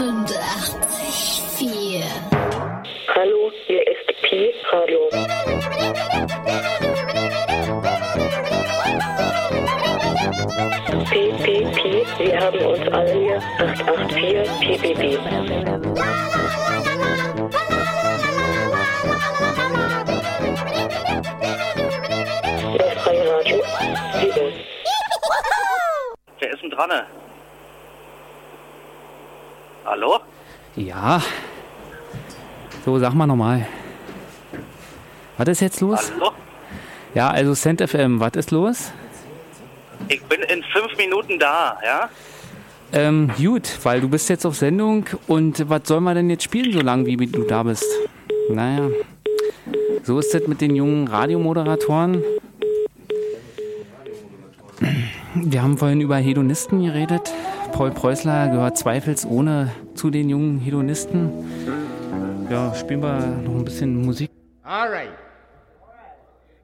88,4. Hallo, hier ist Pi Radio. Pi, Pi, Pi, wir haben uns alle hier 884 Pi, Pi, Pi. Das freie Radio. Wer ist denn dran? Hallo? Ja. So, sag mal nochmal. Was ist jetzt los? Hallo? Ja, also Cent FM, was ist los? Ich bin in fünf Minuten da, ja? Ähm, gut, weil du bist jetzt auf Sendung und was soll man denn jetzt spielen, so lange wie du da bist? Naja, so ist das mit den jungen Radiomoderatoren. Wir haben vorhin über Hedonisten geredet. Paul Preußler gehört zweifelsohne zu den jungen Hedonisten. Ja, spielen wir noch ein bisschen Musik. All right.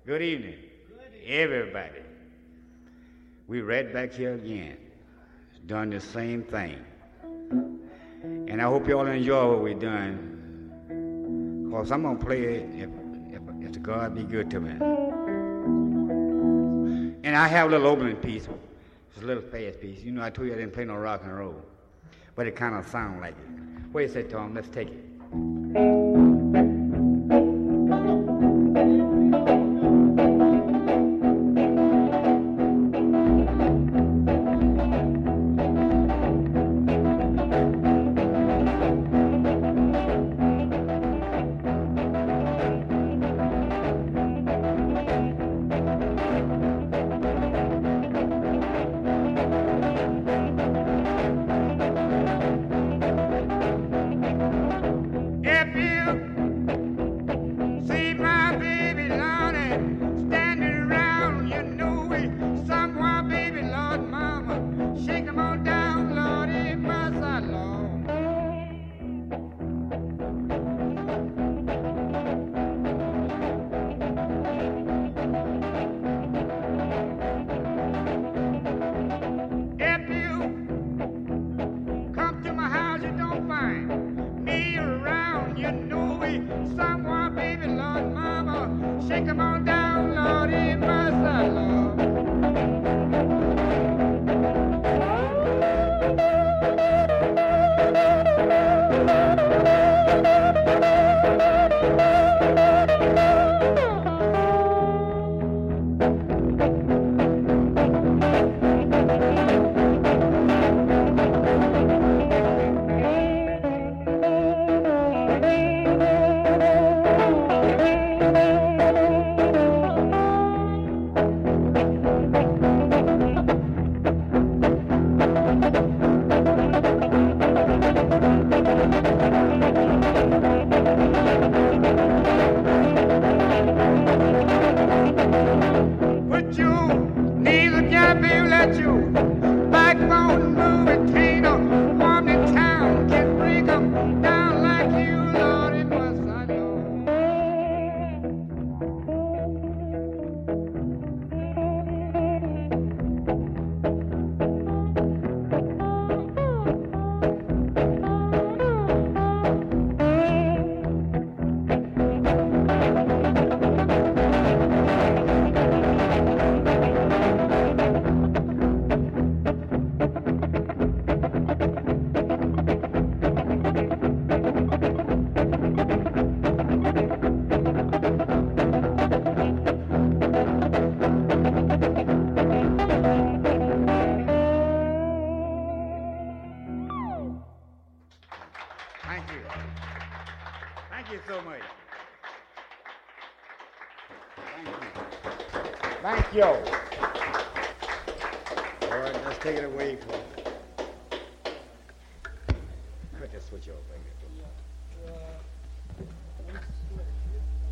Good evening, everybody. We right back here again, doing the same thing. And I hope you all enjoy what we're doing. Because I'm going to play it if, if, if God be good to me. And I have a little opening piece. A little fast piece. You know, I told you I didn't play no rock and roll. But it kind of sounded like it. What do you Tom? Let's take it. You. All right, let's take it away from. Cut the switch off right there.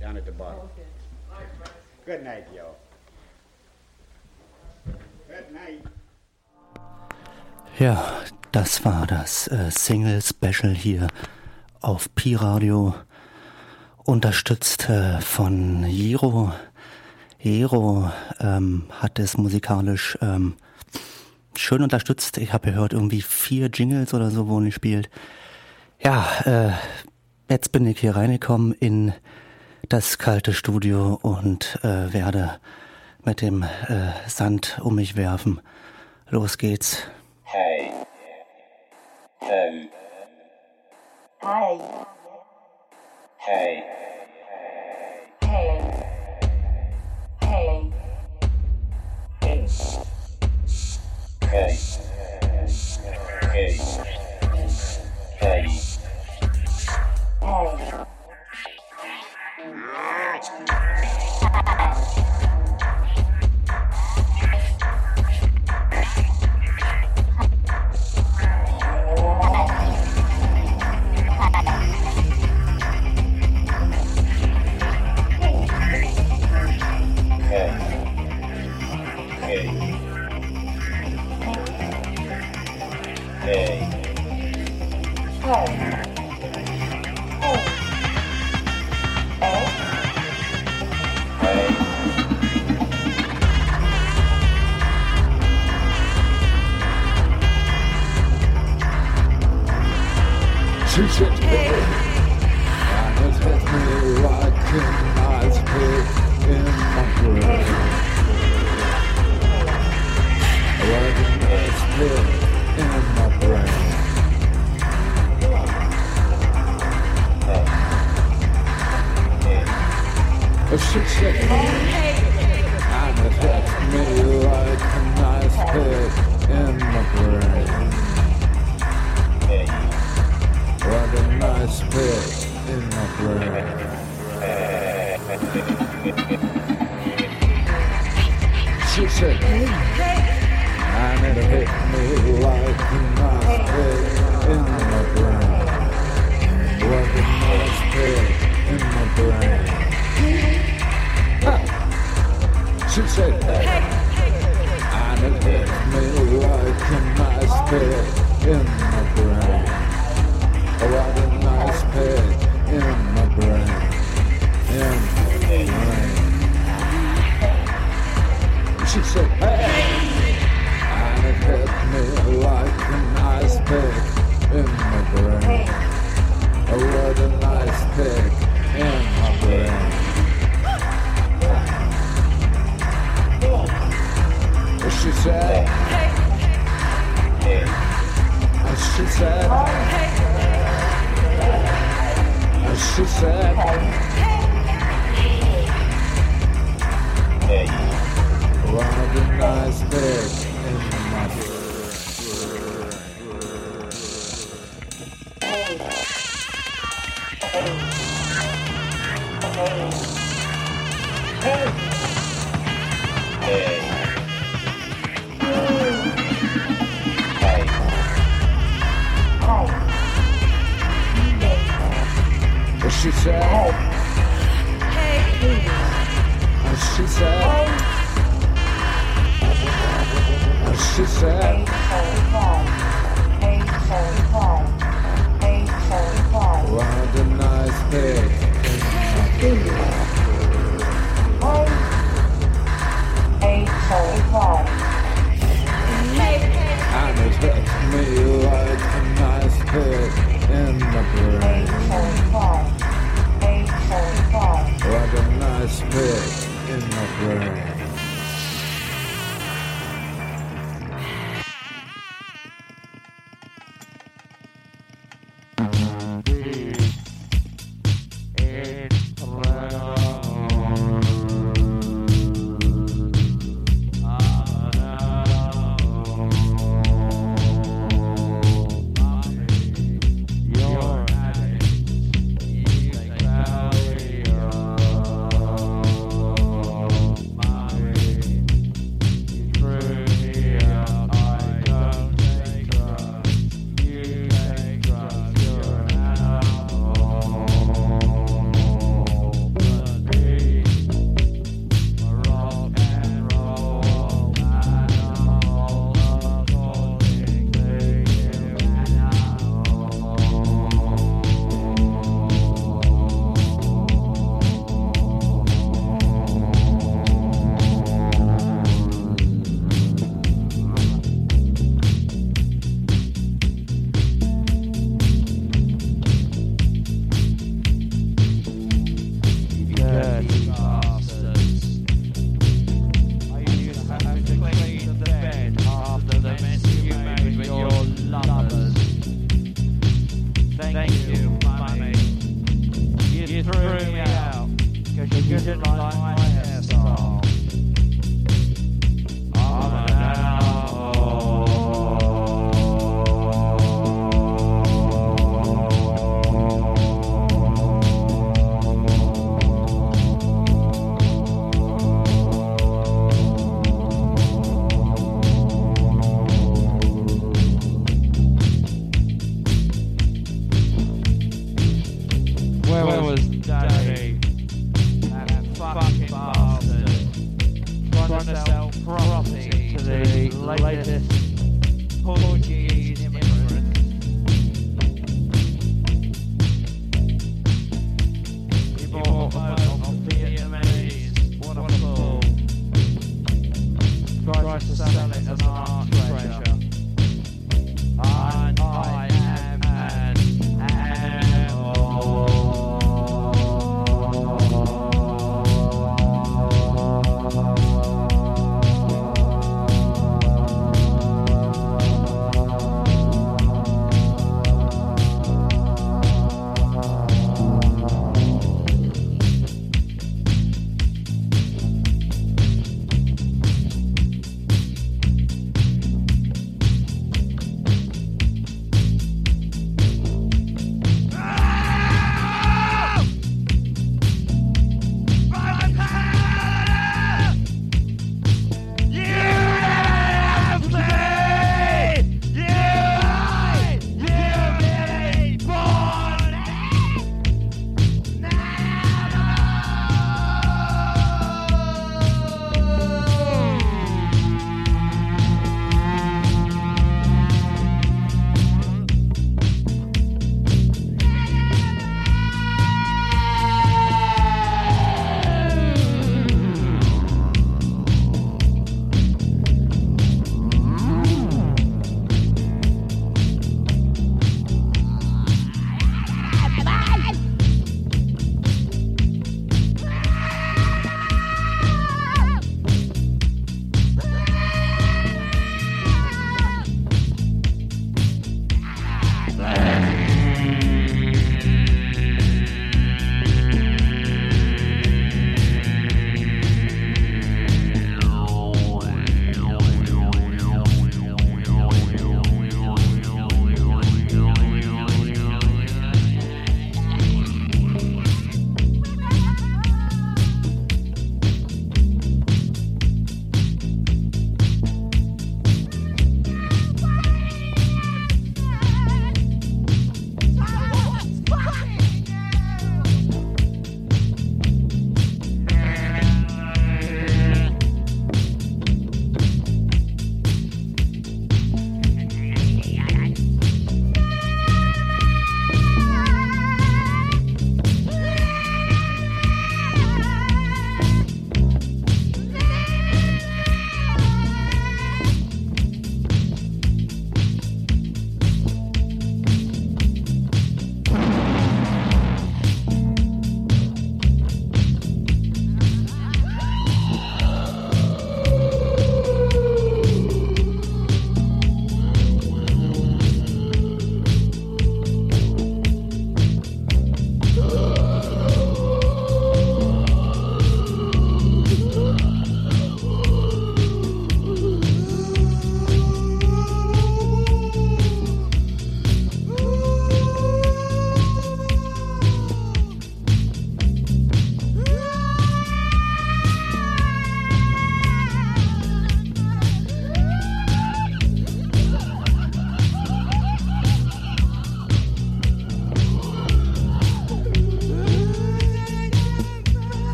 Down at the bottom. Good night, y'all. Good night. Ja, das war das äh, Single-Special hier auf Pi Radio, unterstützt äh, von Jiro. Jiro ähm, hat es musikalisch ähm, schön unterstützt. Ich habe gehört, irgendwie vier Jingles oder so wurden gespielt. Ja, äh, jetzt bin ich hier reingekommen in das kalte Studio und äh, werde mit dem äh, Sand um mich werfen. Los geht's. Hey. Hey. Hi. Hey. Hey. Hey. Hey. Hey. Hey. She said, and it hit me like a hit in my brain. What a nice bit in my brain. She said, and it hit me like a bit in brain. What a bit in my brain. She said, Hey, and it hit me like a nice bit in my brain. Oh, what a nice pig in my brain. In my brain. She said, hey!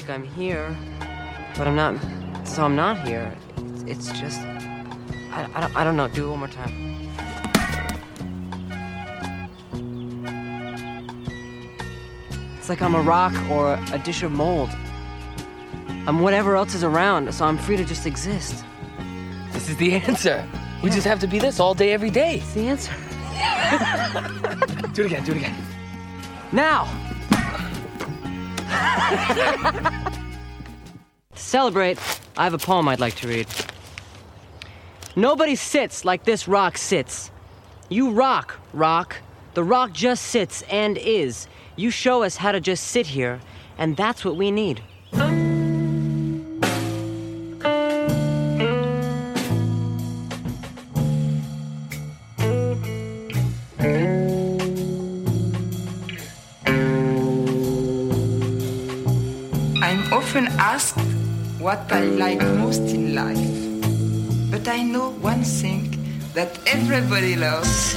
Like I'm here, but I'm not. So I'm not here. It's, it's just. I, I, don't, I don't know. Do it one more time. It's like I'm a rock or a dish of mold. I'm whatever else is around, so I'm free to just exist. This is the answer. We just have to be this all day, every day. It's the answer. Do it again, do it again. Now! To celebrate, I have a poem I'd like to read. Nobody sits like this rock sits. You rock, rock. The rock just sits and is. You show us how to just sit here, and that's what we need. What I like most in life. But I know one thing that everybody loves.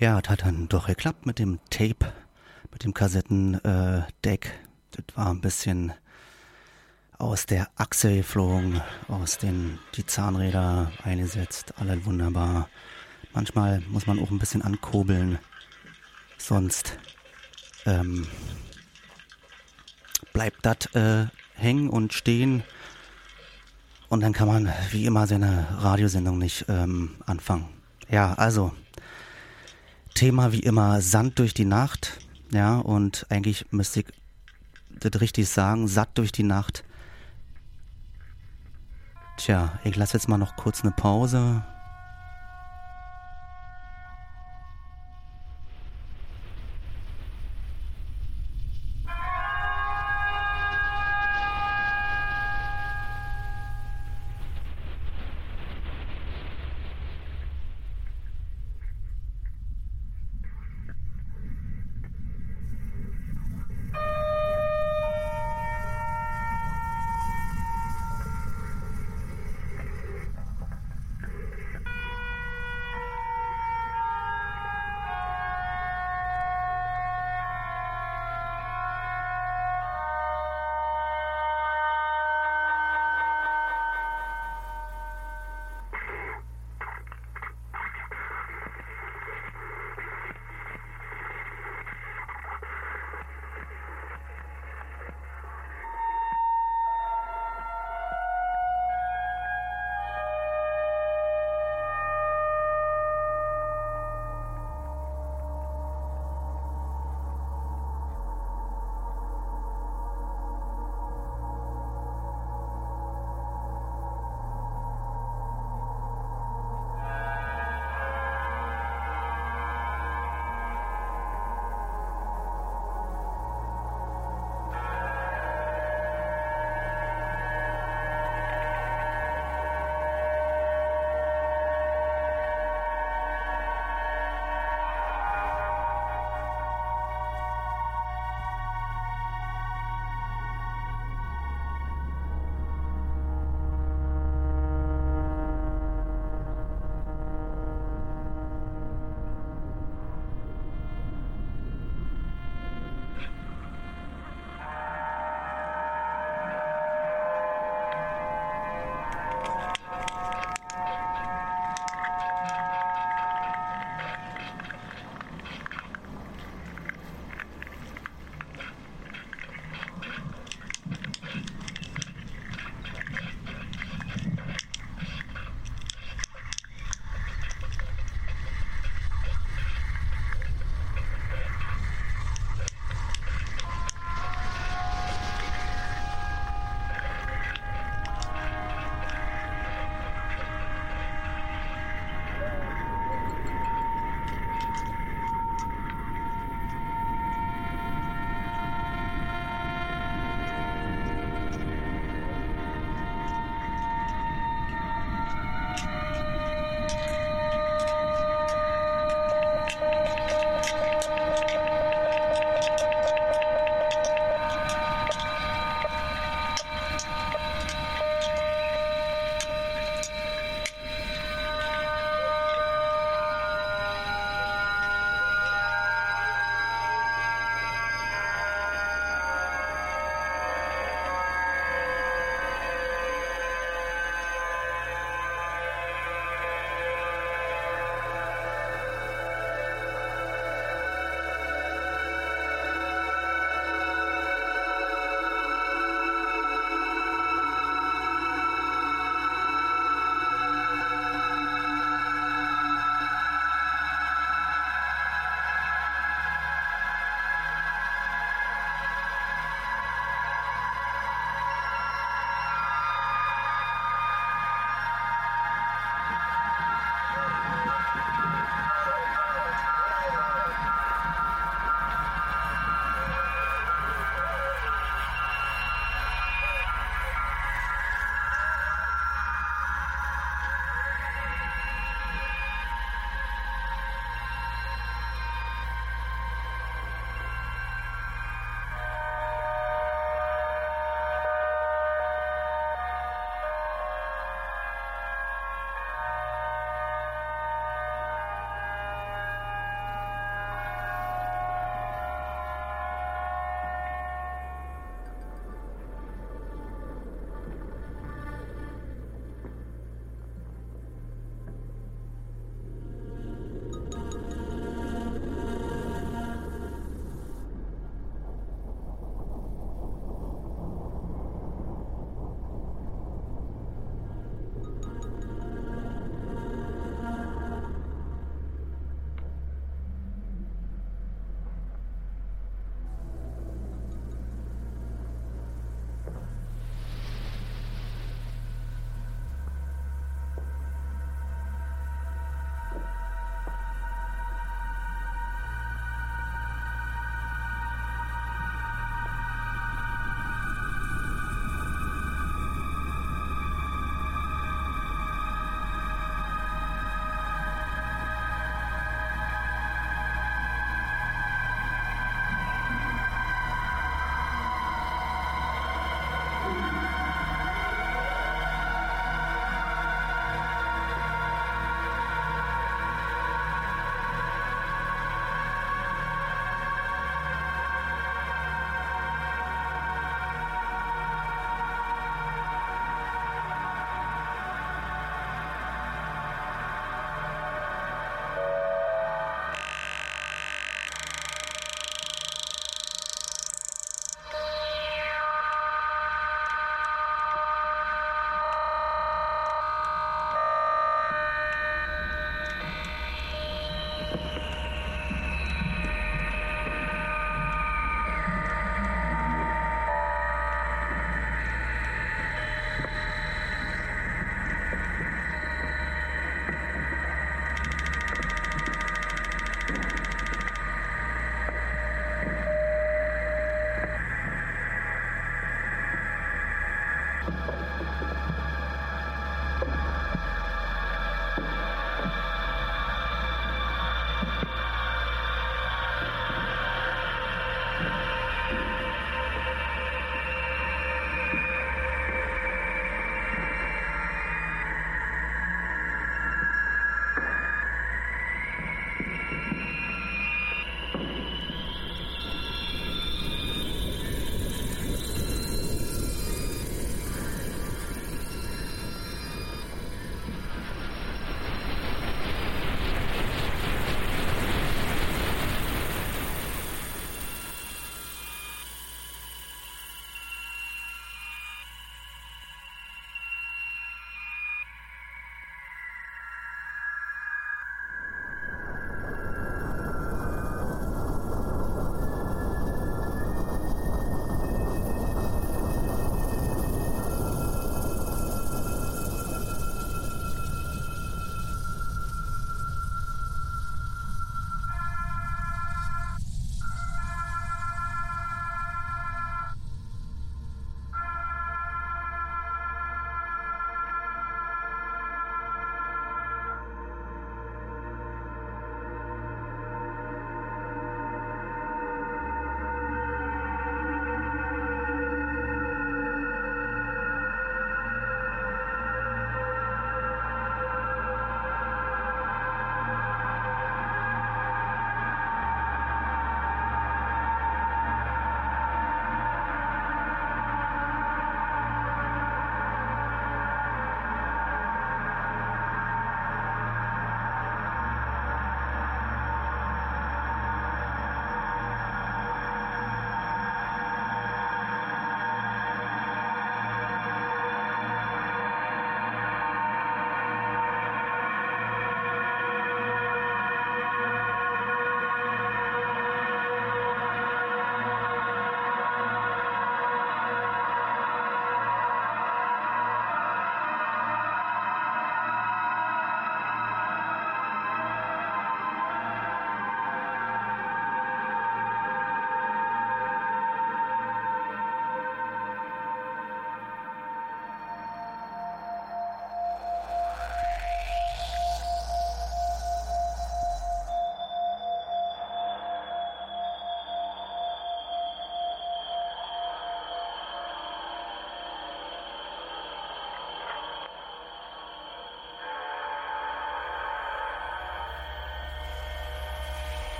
Ja, das hat dann doch geklappt mit dem Tape, mit dem Kassettendeck. das war ein bisschen aus der Achse geflogen, aus den die Zahnräder eingesetzt, alles wunderbar. Manchmal muss man auch ein bisschen ankurbeln, sonst ähm, bleibt das äh, hängen und stehen und dann kann man wie immer seine Radiosendung nicht ähm, anfangen. Ja, also Thema wie immer Sand durch die Nacht, ja und eigentlich müsste ich das richtig sagen, satt durch die Nacht. Tja, ich lasse jetzt mal noch kurz eine Pause.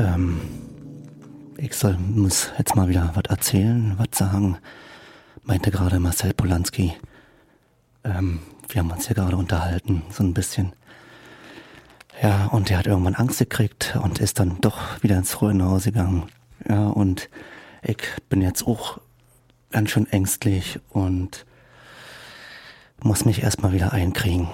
Ähm, ich soll, muss jetzt mal wieder was erzählen, was sagen, meinte gerade Marcel Polanski. Ähm, wir haben uns ja gerade unterhalten, so ein bisschen. Ja, und er hat irgendwann Angst gekriegt und ist dann doch wieder ins Ruhe nach Hause gegangen. Ja, und ich bin jetzt auch ganz schön ängstlich und muss mich erstmal wieder einkriegen.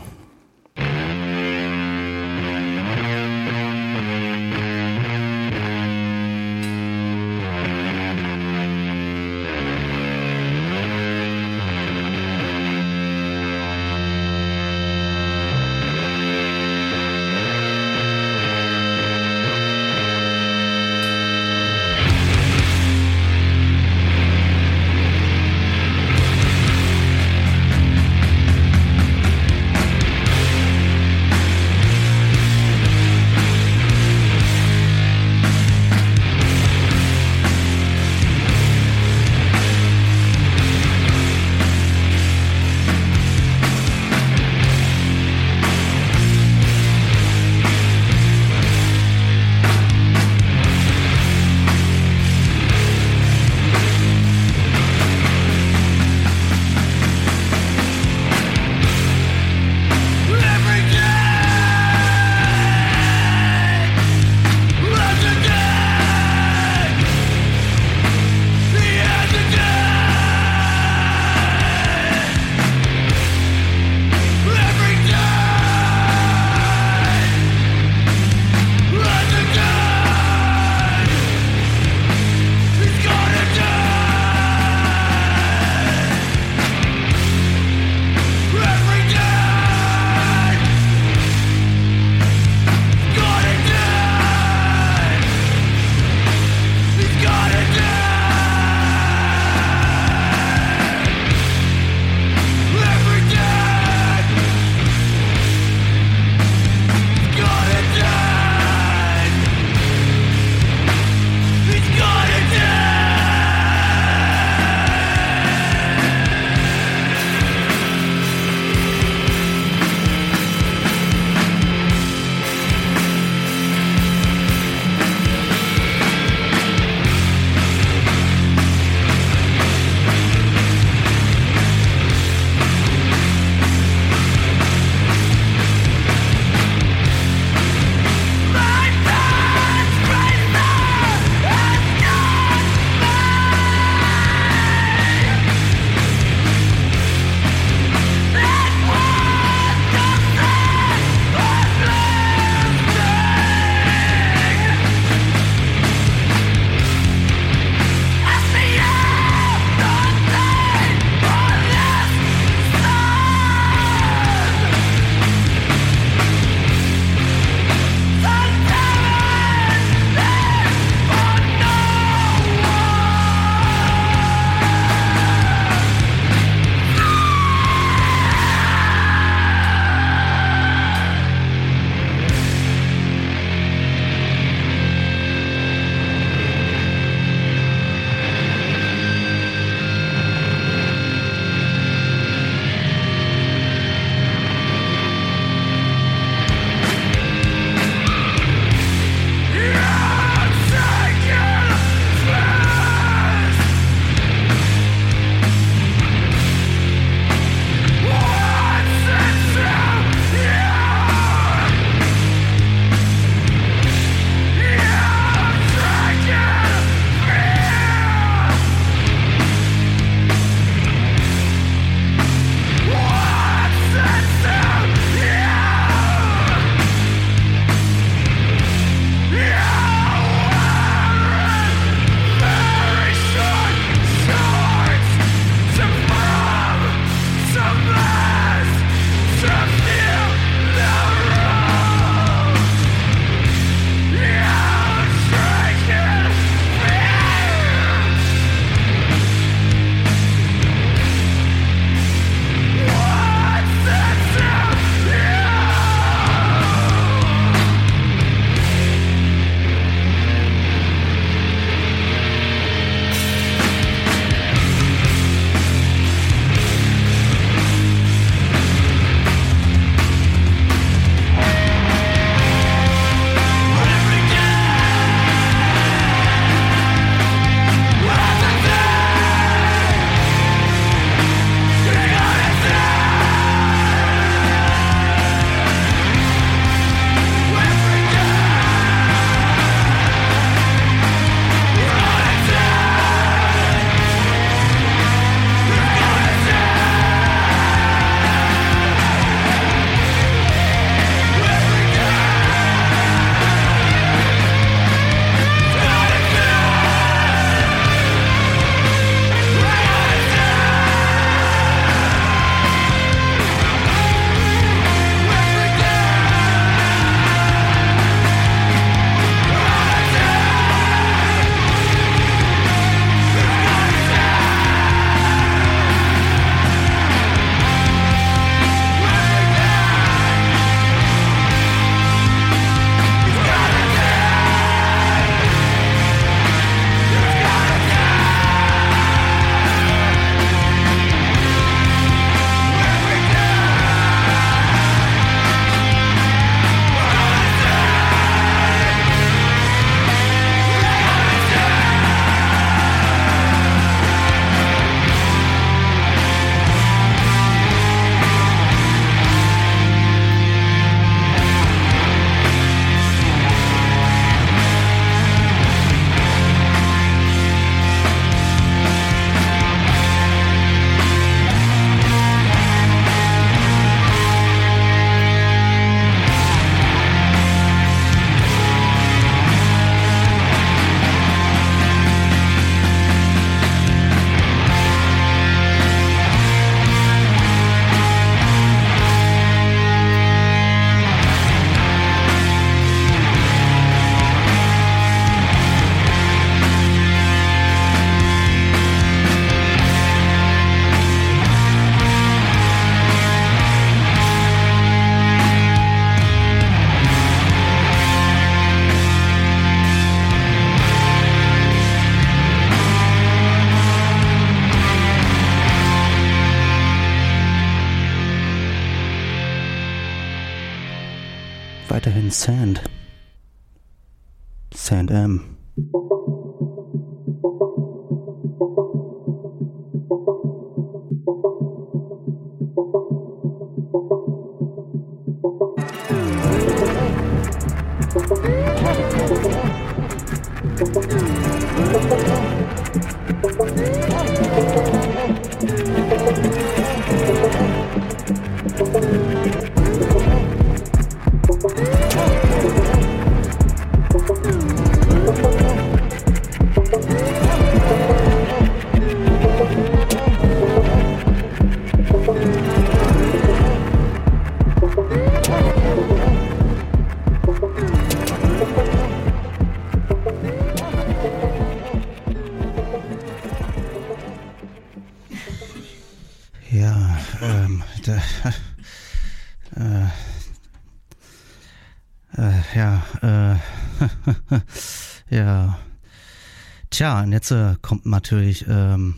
Tja, und jetzt äh, kommt natürlich ähm,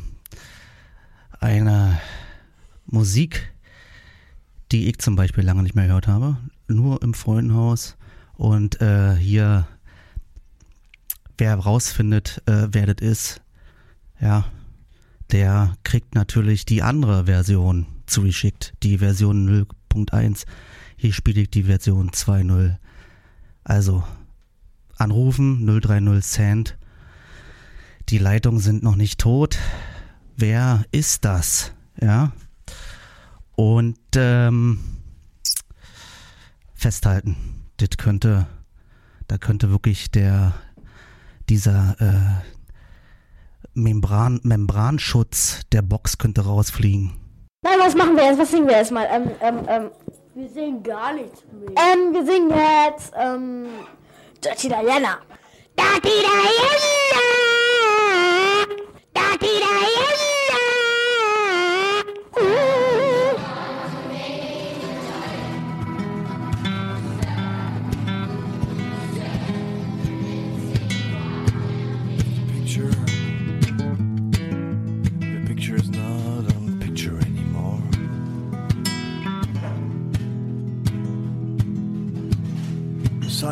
eine Musik, die ich zum Beispiel lange nicht mehr gehört habe. Nur im Freundenhaus. Und äh, hier, wer rausfindet, äh, wer das ist, ja, der kriegt natürlich die andere Version zugeschickt, die Version 0.1. Hier spiele ich die Version 2.0. Also anrufen 030 Cent. Die Leitungen sind noch nicht tot. Wer ist das? Ja. Und ähm, festhalten. Das könnte, da könnte wirklich der dieser äh, Membran, Membranschutz der Box könnte rausfliegen. Nein, was machen wir jetzt? Was singen wir jetzt mal? Ähm, ähm, ähm, Wir singen gar nichts mehr. ähm, wir singen jetzt, ähm, Dirty Diana. Dirty Diana!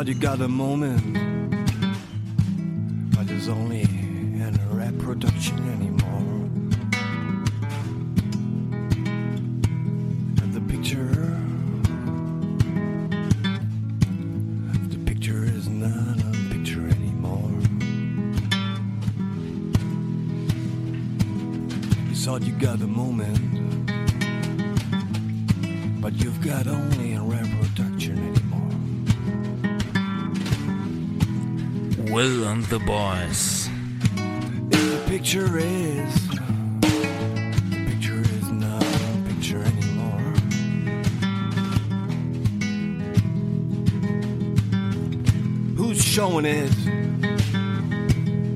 You got a moment, got a moment, but you've got only a reproduction anymore. Will and the boys. If the picture is, the picture is not a picture anymore. Who's showing it?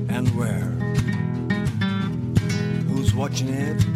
And where? Who's watching it?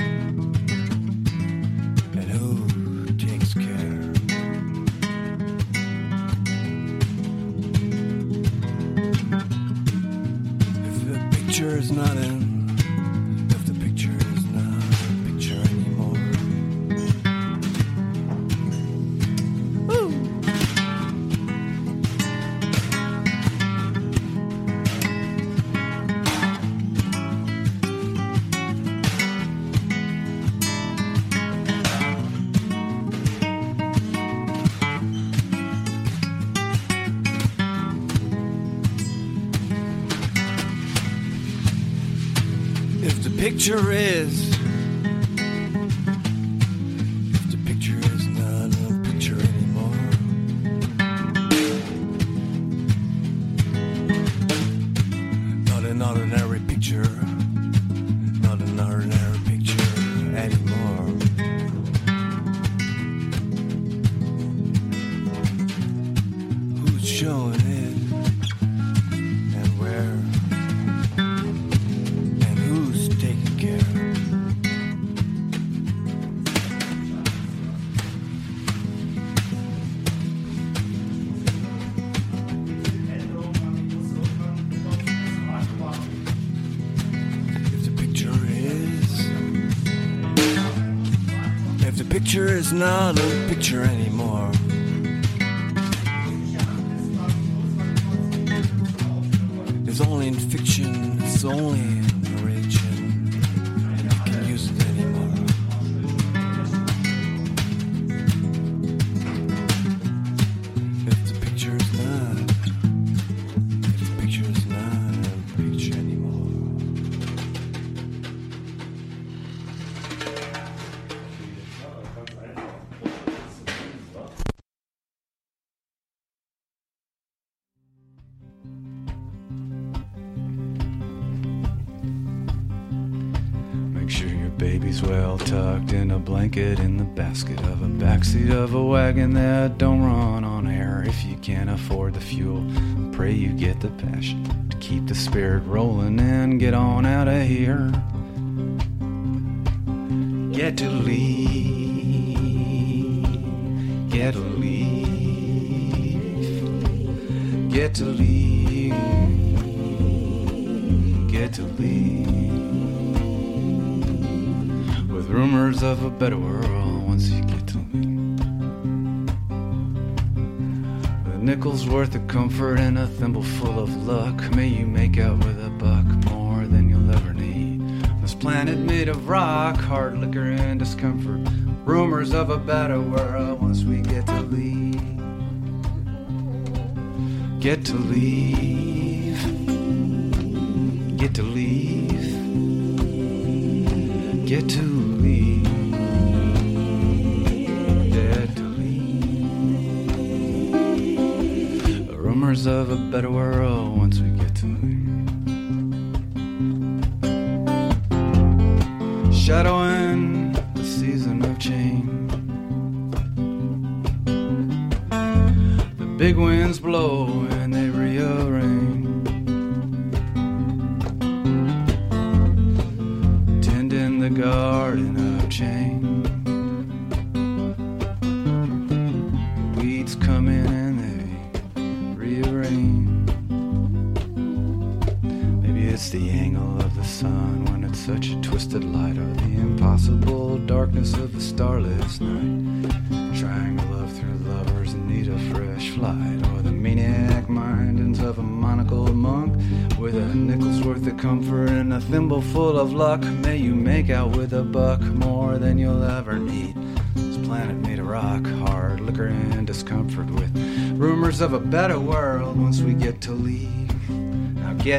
Is not a picture in a blanket in the basket of a backseat of a wagon that don't run on air. If you can't afford the fuel, pray you get the passion to keep the spirit rolling and get on out of here. Get to leave, get to leave, get to leave, get to leave with rumors of a better world once you get to me. A nickel's worth of comfort and a thimbleful of luck. May you make out with a buck more than you'll ever need. This planet made of rock, hard liquor and discomfort. Rumors of a better world once we get to leave. Get to leave. Get to leave. Get to of a better world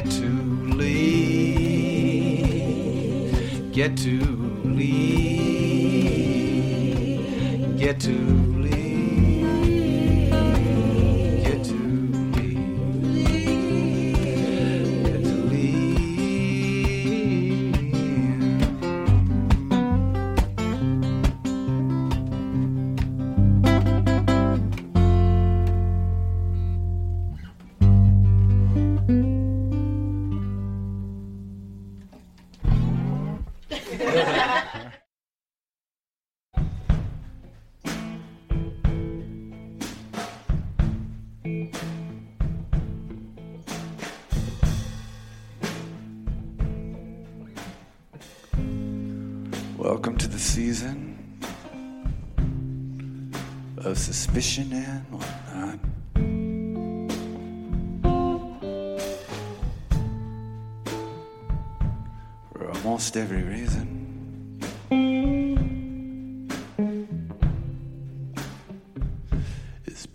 get to leave. Get to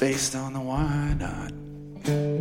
based on the why not.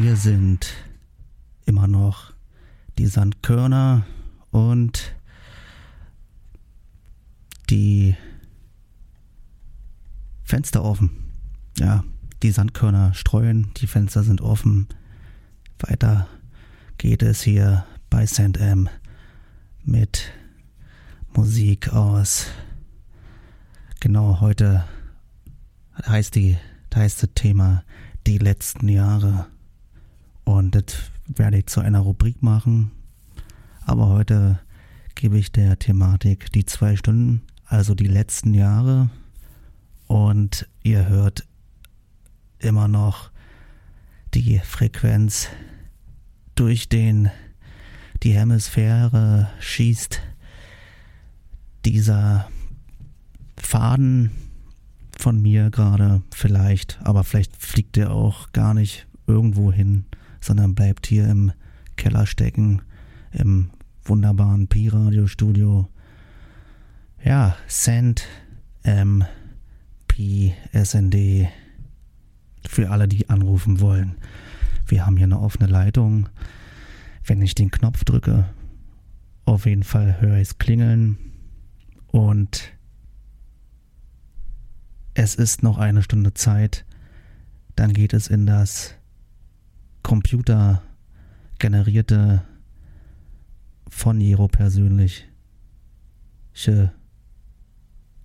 Wir sind immer noch die Sandkörner und die Fenster offen. Ja, die Sandkörner streuen, die Fenster sind offen. Weiter geht es hier bei St. M mit Musik aus. Genau heute heißt die heißt das Thema die letzten Jahre. Und das werde ich zu einer Rubrik machen. Aber heute gebe ich der Thematik die zwei Stunden, also die letzten Jahre. Und ihr hört immer noch die Frequenz durch den die Hemisphäre schießt dieser Faden von mir gerade vielleicht, aber vielleicht fliegt er auch gar nicht irgendwo hin, sondern bleibt hier im Keller stecken, im wunderbaren Pi-Radio-Studio. Ja, Send M P S N D für alle, die anrufen wollen. Wir haben hier eine offene Leitung. Wenn ich den Knopf drücke, auf jeden Fall höre ich es klingeln und es ist noch eine Stunde Zeit. Dann geht es in das computergenerierte von Jero persönliche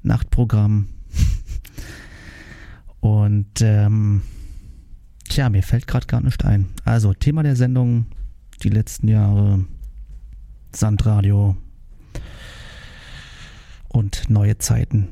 Nachtprogramm. Und ähm, tja, mir fällt gerade gar nicht ein. Also Thema der Sendung, die letzten Jahre, Sandradio und neue Zeiten.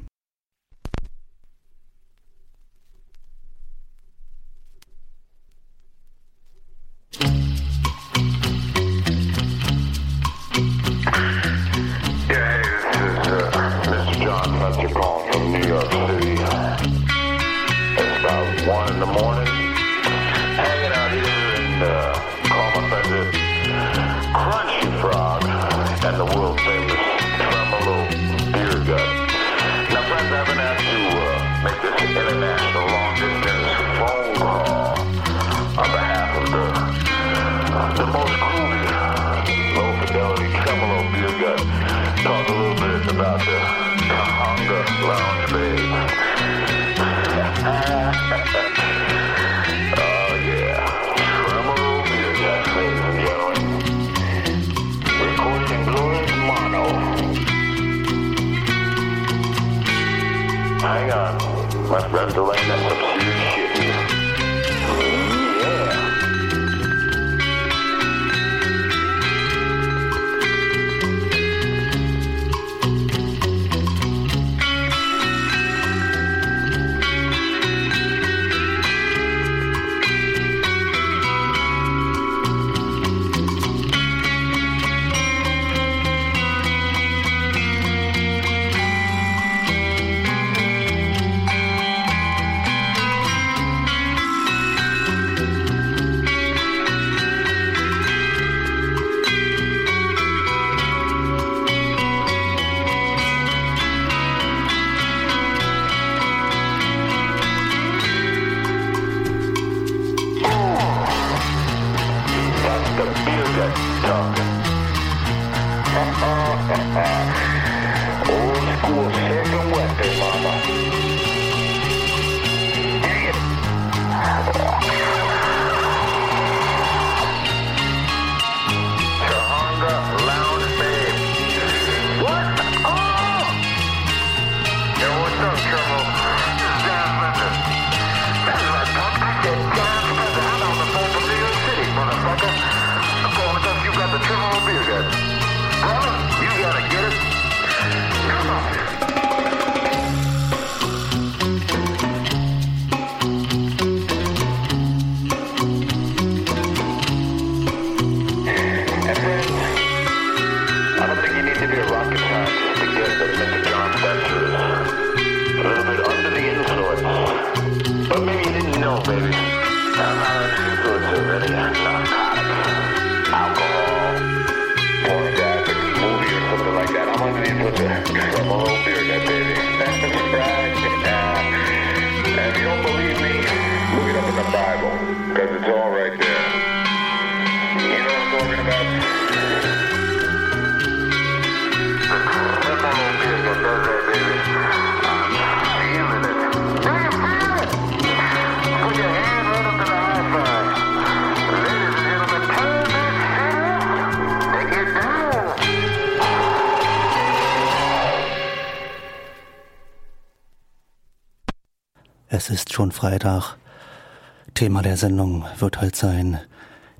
Duane. got to feel that tongue. Old school second wetter, mama. Damn. Es ist schon Freitag. Thema der Sendung wird heute sein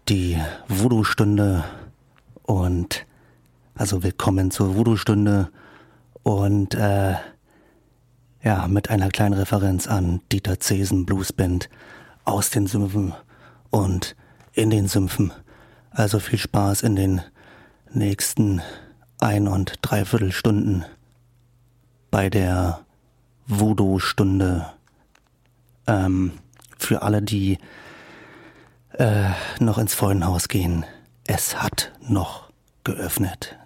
die Voodoo-Stunde und also willkommen zur Voodoo-Stunde und äh, ja, mit einer kleinen Referenz an Dieter Zesen Blues Band aus den Sümpfen und in den Sümpfen. Also viel Spaß in den nächsten ein und dreiviertel Stunden bei der Voodoo-Stunde. Ähm, für alle, die äh, noch ins Freudenhaus gehen, es hat noch geöffnet.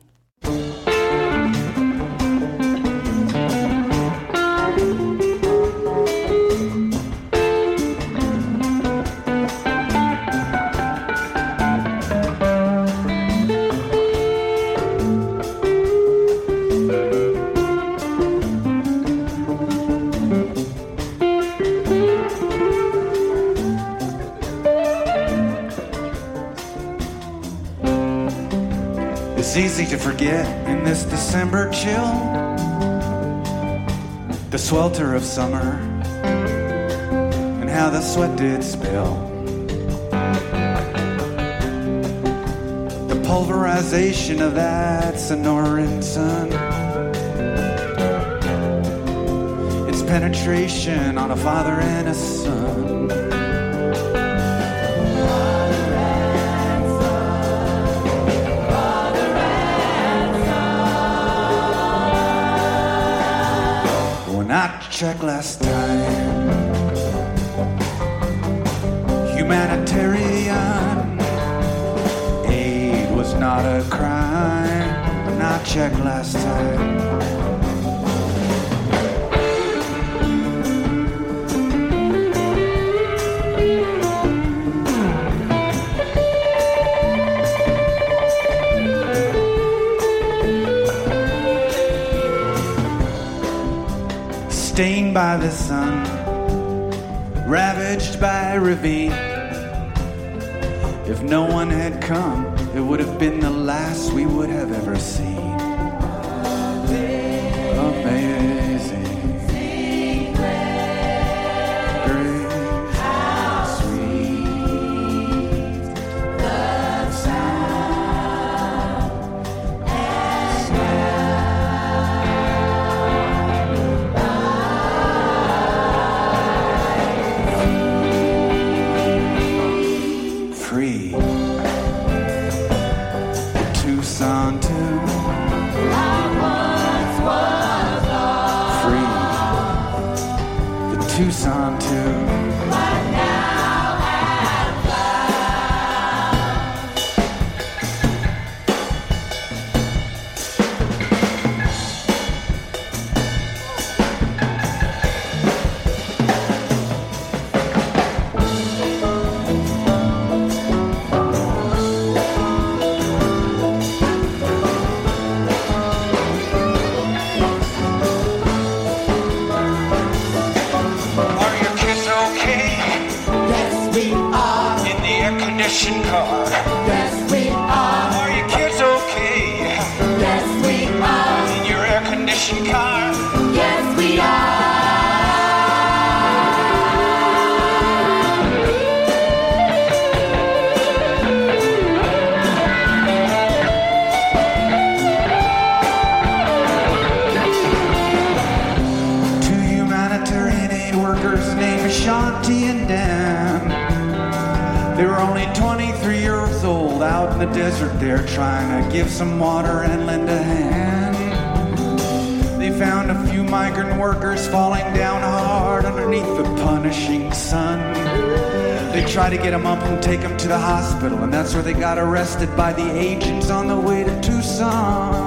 It's easy to forget in this December chill the swelter of summer and how the sweat did spill. The pulverization of that Sonoran sun. Its penetration on a father and a son. Checked last time, humanitarian aid was not a crime. I checked last time. By the sun, ravaged by ravine. If no one had come, it would have been the last we would have ever seen. hospital, and that's where they got arrested by the agents on the way to Tucson.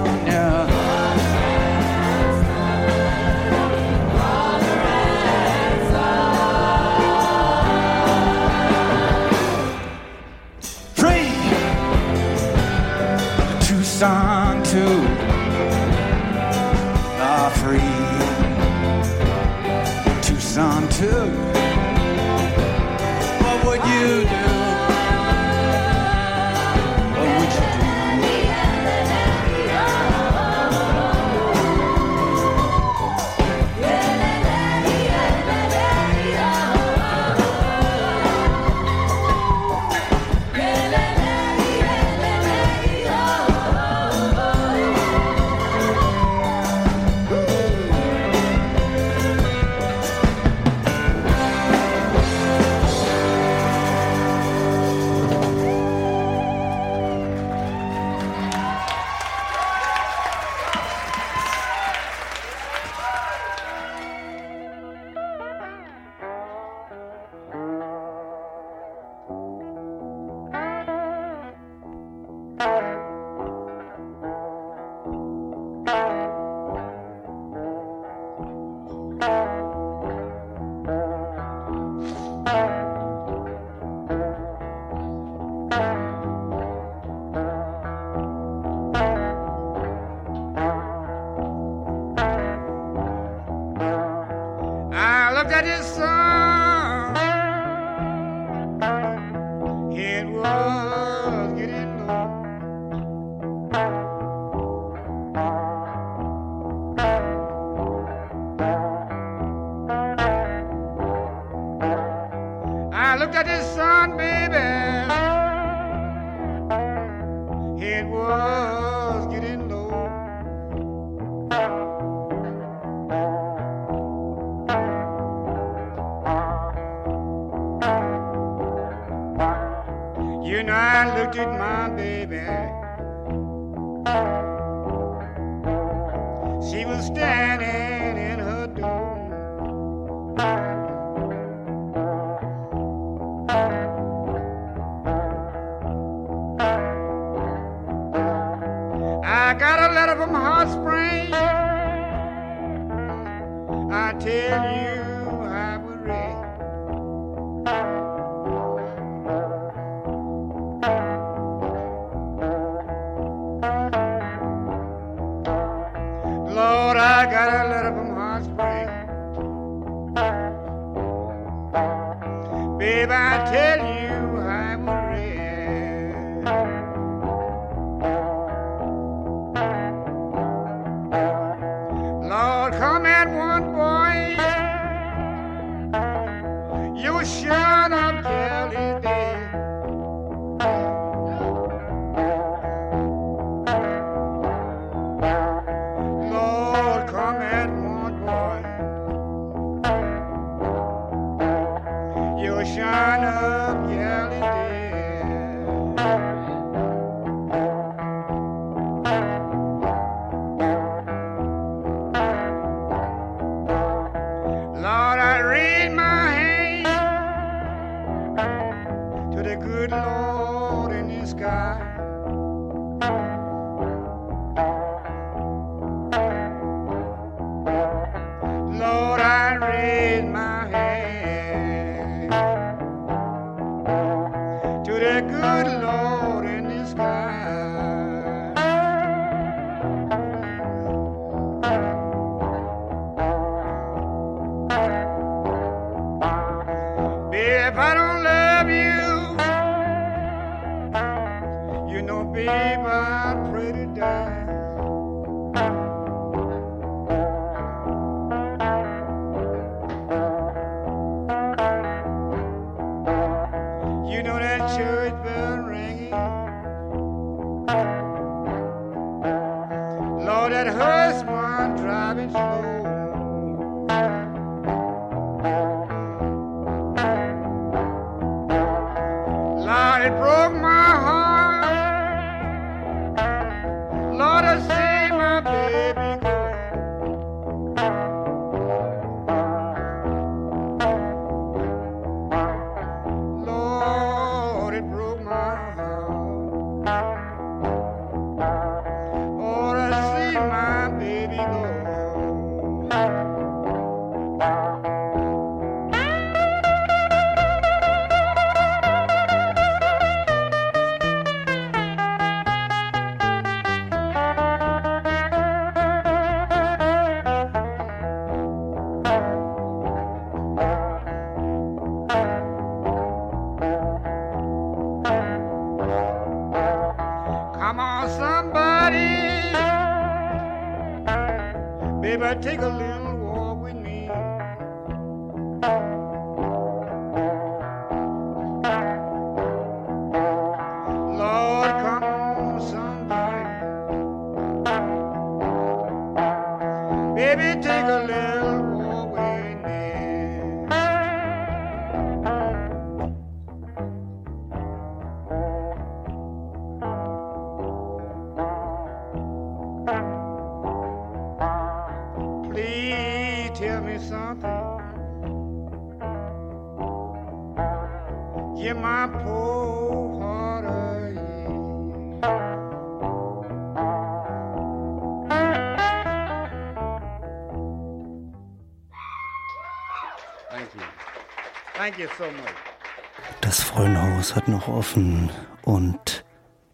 Das Freundhaus hat noch offen und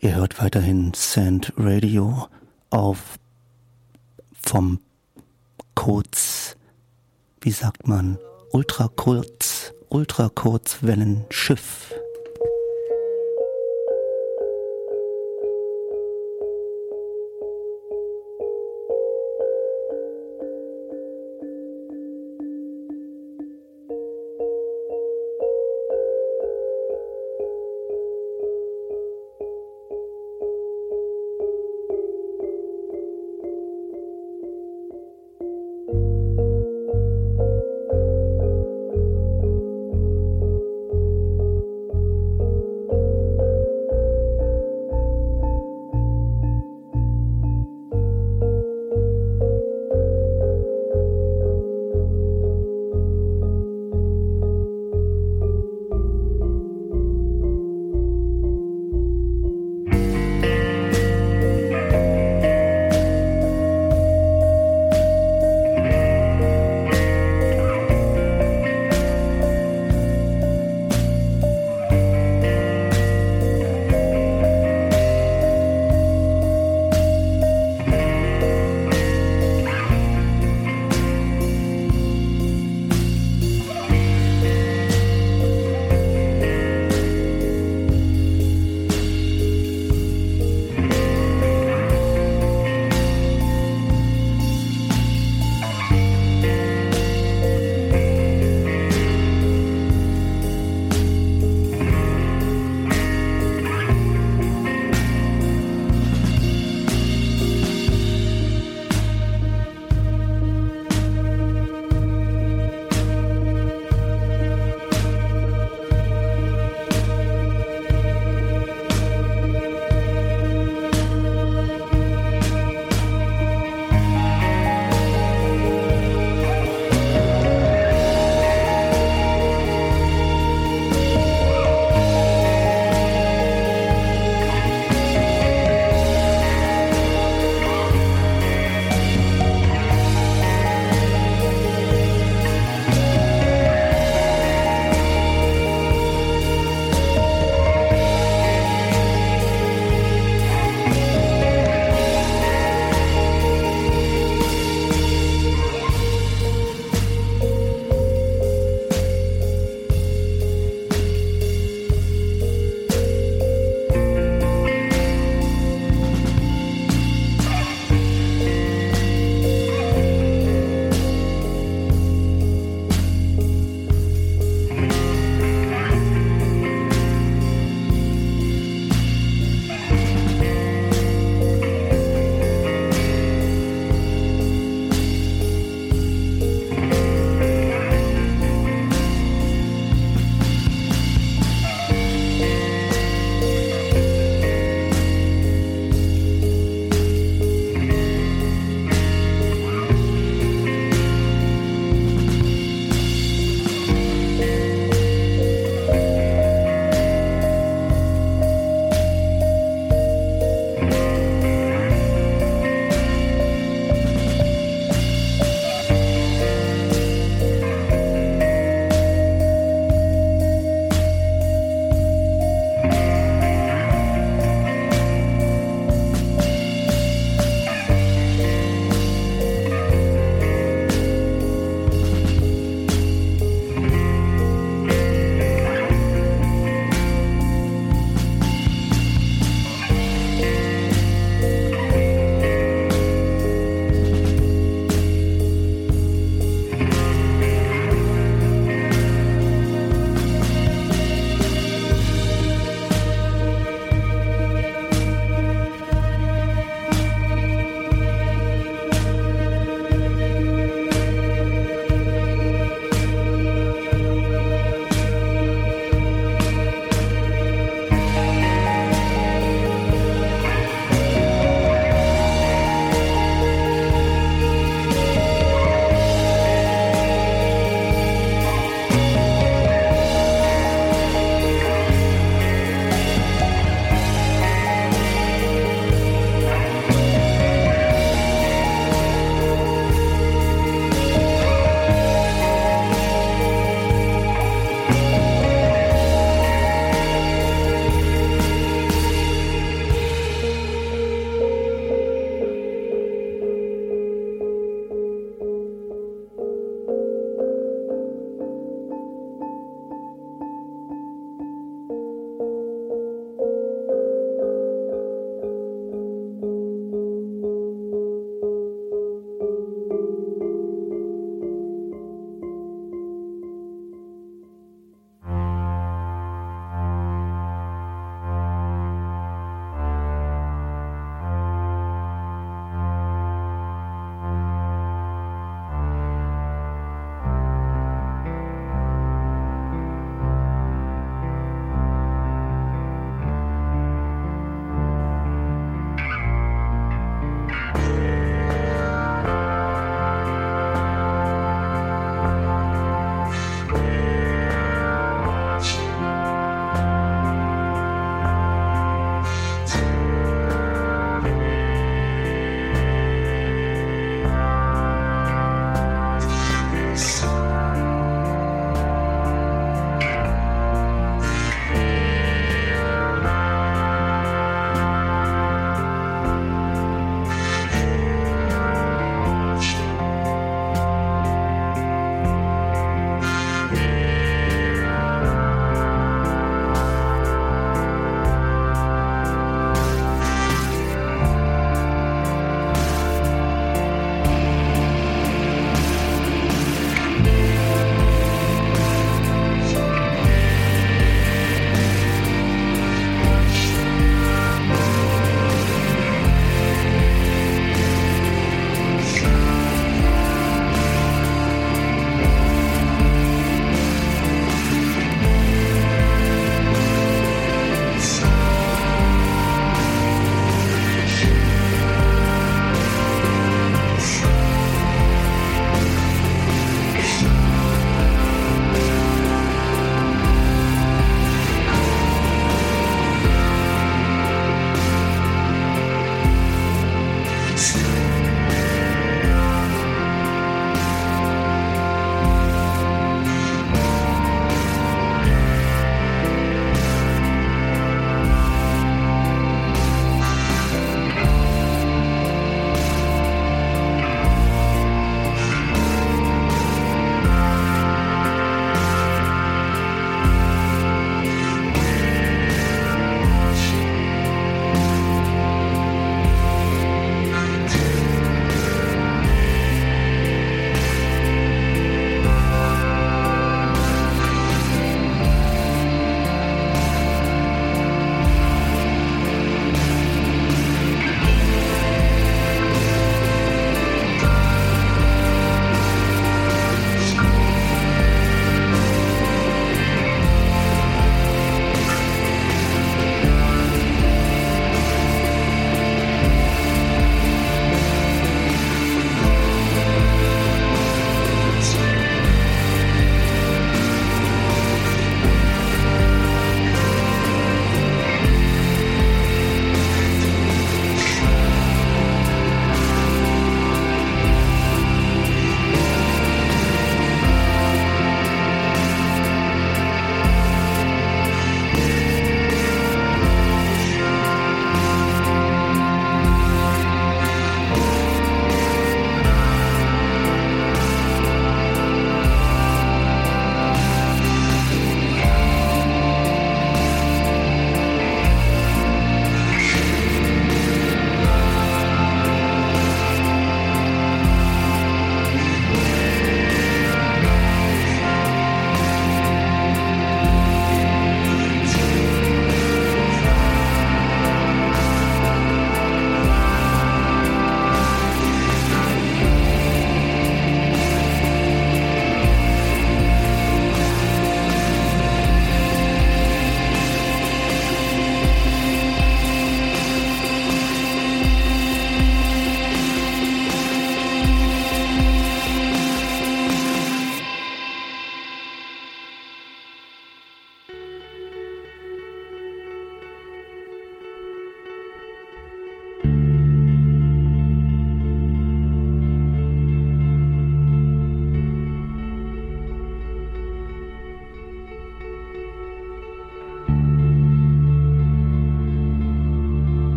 ihr hört weiterhin Sand Radio auf vom Kurz, wie sagt man, Ultra Kurz, Ultra ultrakurz, ultrakurzwellenschiff.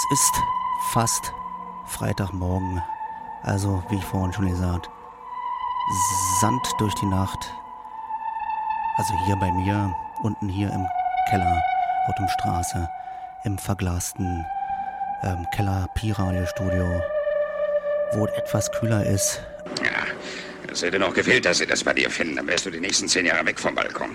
Es ist fast Freitagmorgen, also wie vorhin schon gesagt, Sand durch die Nacht. Also hier bei mir, unten hier im Keller, Straße, im verglasten ähm, Keller Pi-Radio-Studio, wo es etwas kühler ist. Ja, es hätte noch gefehlt, dass sie das bei dir finden. Dann wärst du die nächsten zehn Jahre weg vom Balkon.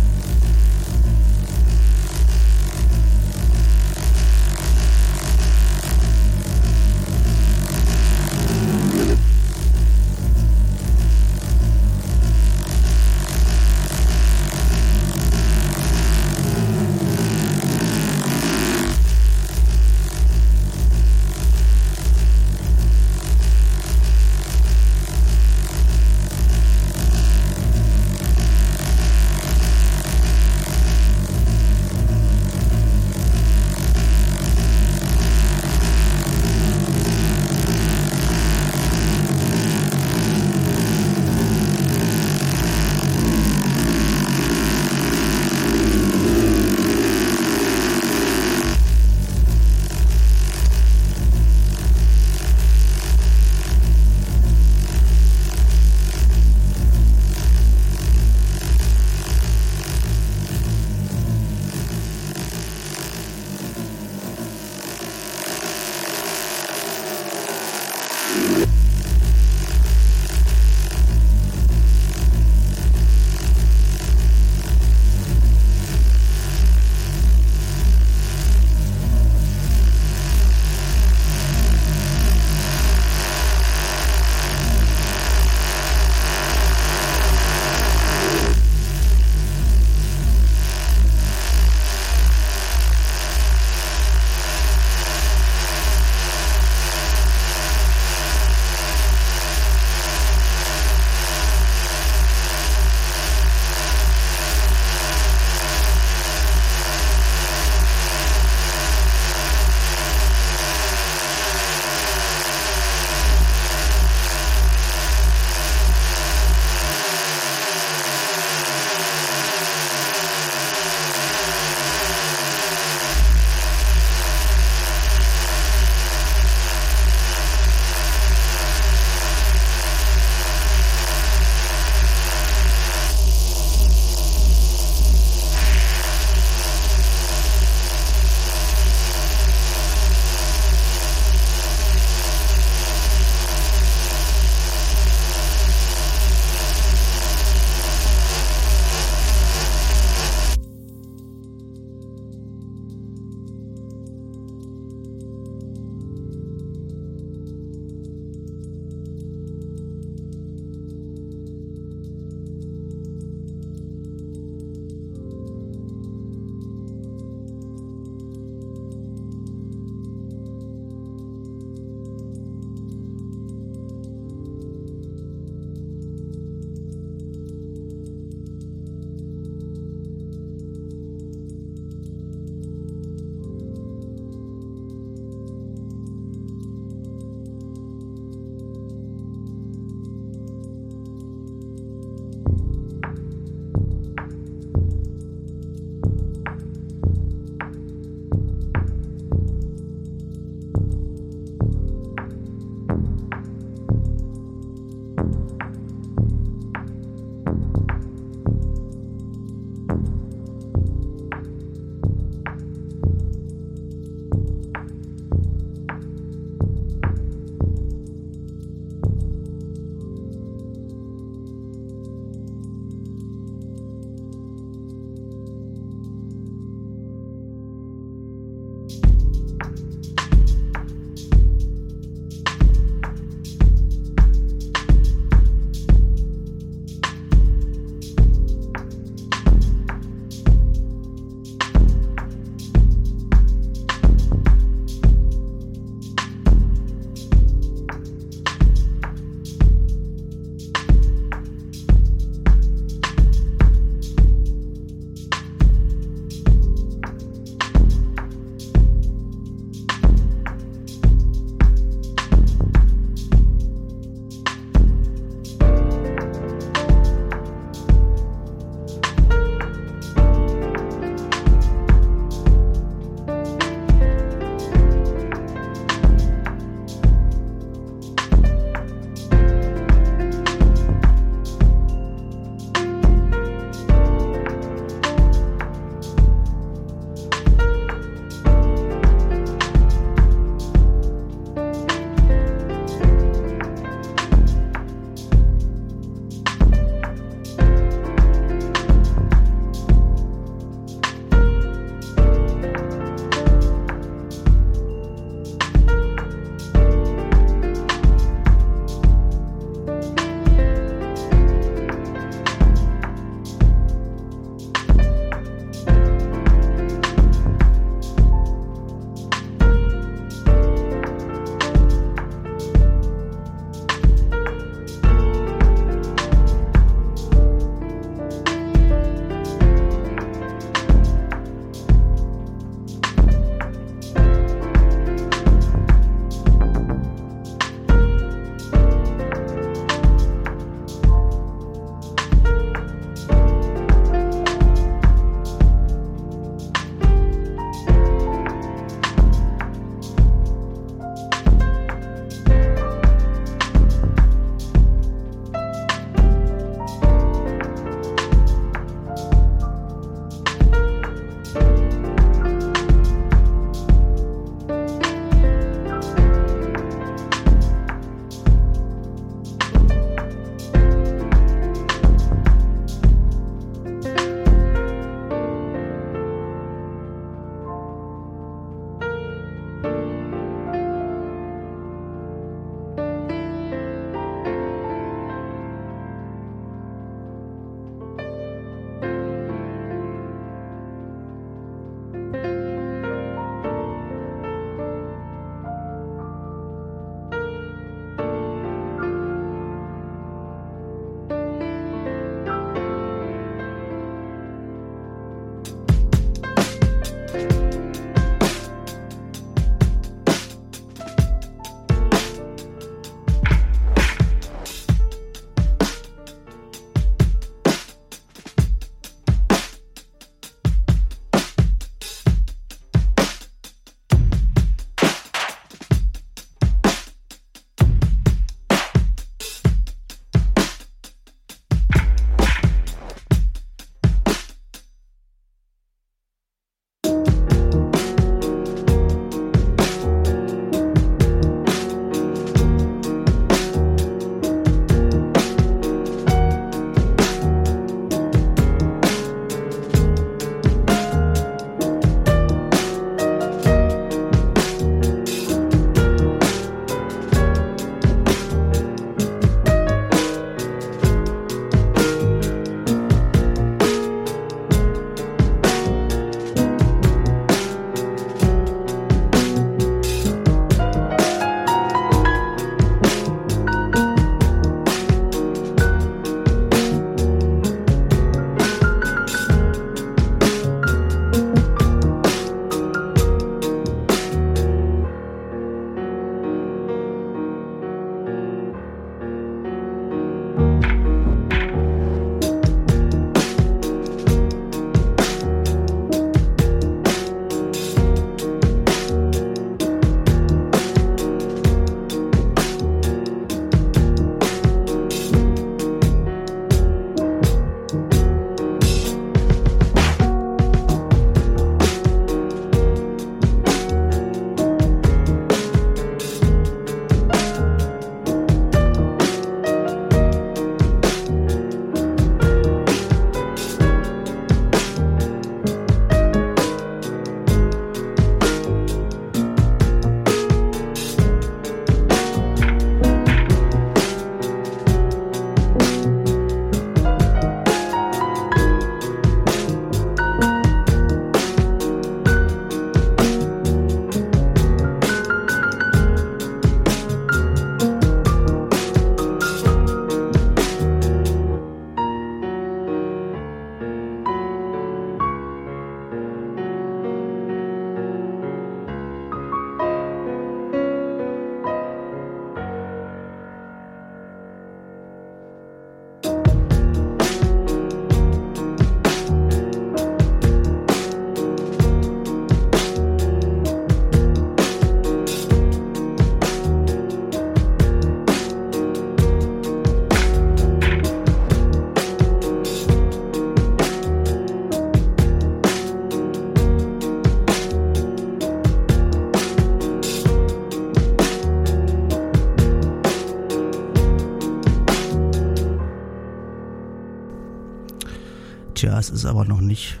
Es aber noch nicht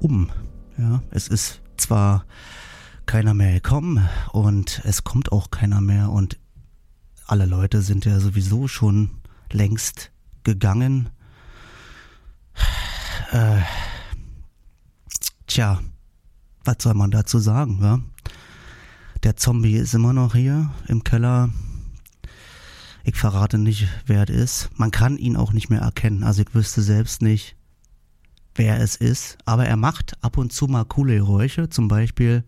um. Ja, es ist zwar keiner mehr gekommen und es kommt auch keiner mehr und alle Leute sind ja sowieso schon längst gegangen. Äh, tja, was soll man dazu sagen, ja? Der Zombie ist immer noch hier im Keller. Ich verrate nicht, wer es ist. Man kann ihn auch nicht mehr erkennen. Also ich wüsste selbst nicht, wer es ist. Aber er macht ab und zu mal coole Geräusche. Zum Beispiel.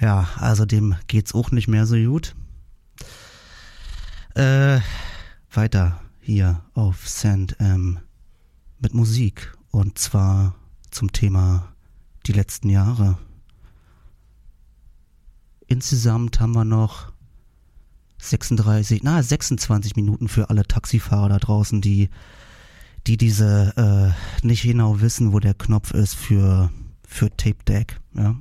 Ja, also dem geht's auch nicht mehr so gut. Äh, weiter hier auf Sand ähm, mit Musik. Und zwar zum Thema die letzten Jahre. Insgesamt haben wir noch 36, na 26 Minuten für alle Taxifahrer da draußen, die, die diese äh, nicht genau wissen, wo der Knopf ist für, für Tape Deck. Ja.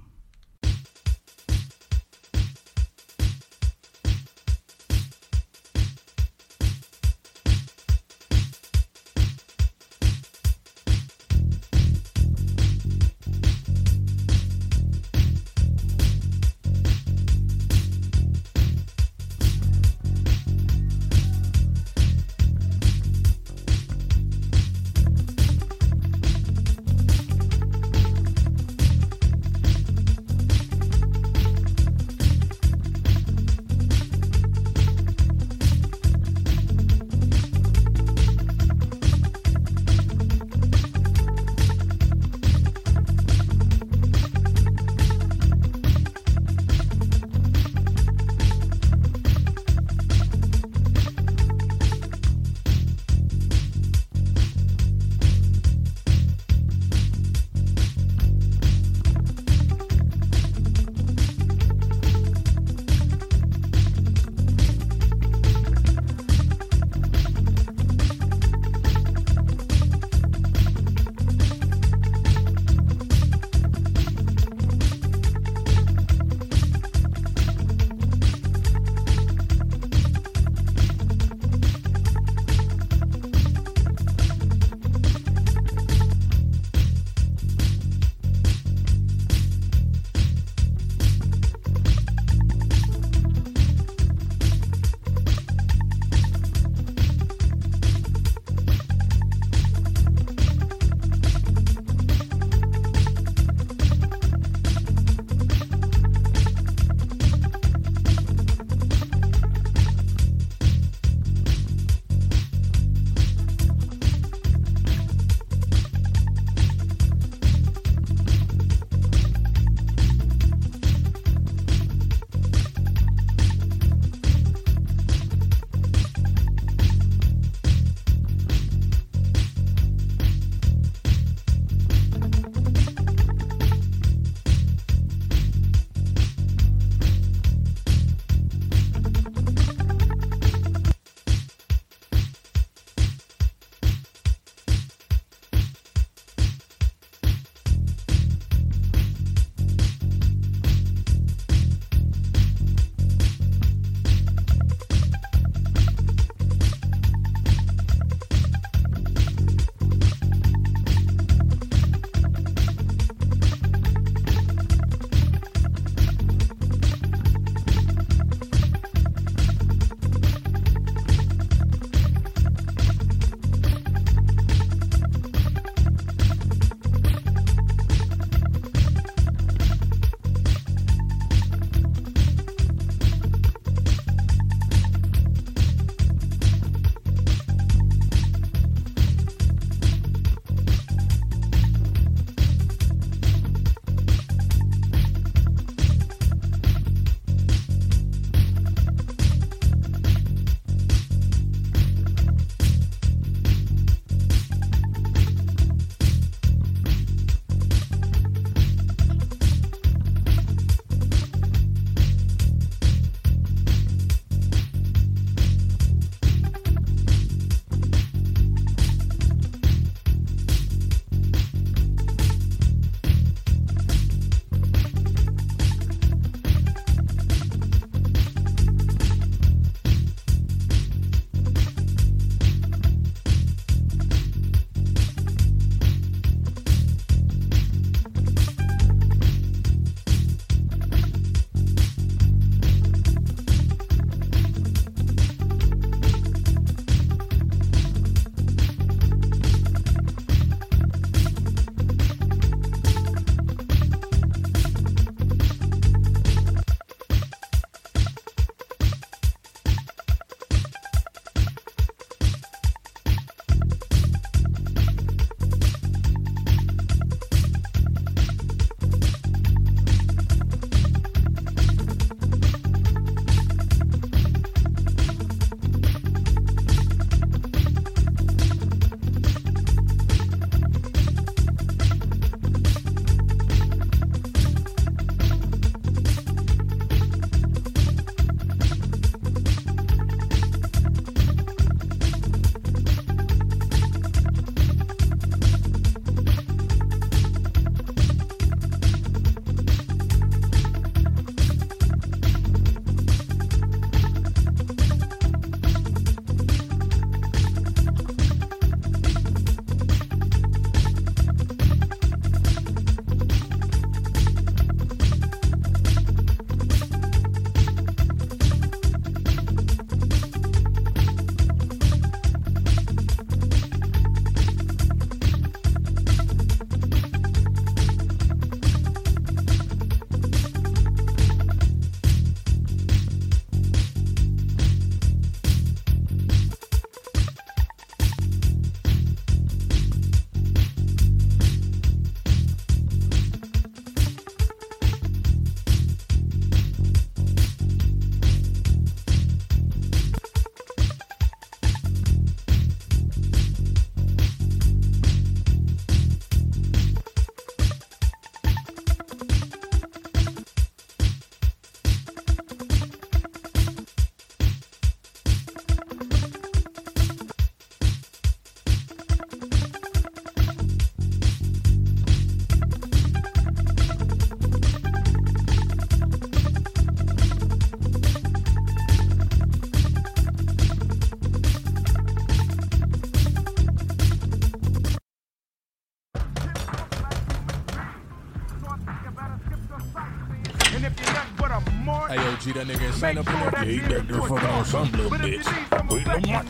Hey, that nigga insane up in there? Yeah, he back there fucking on some little bitch. Wait, no more.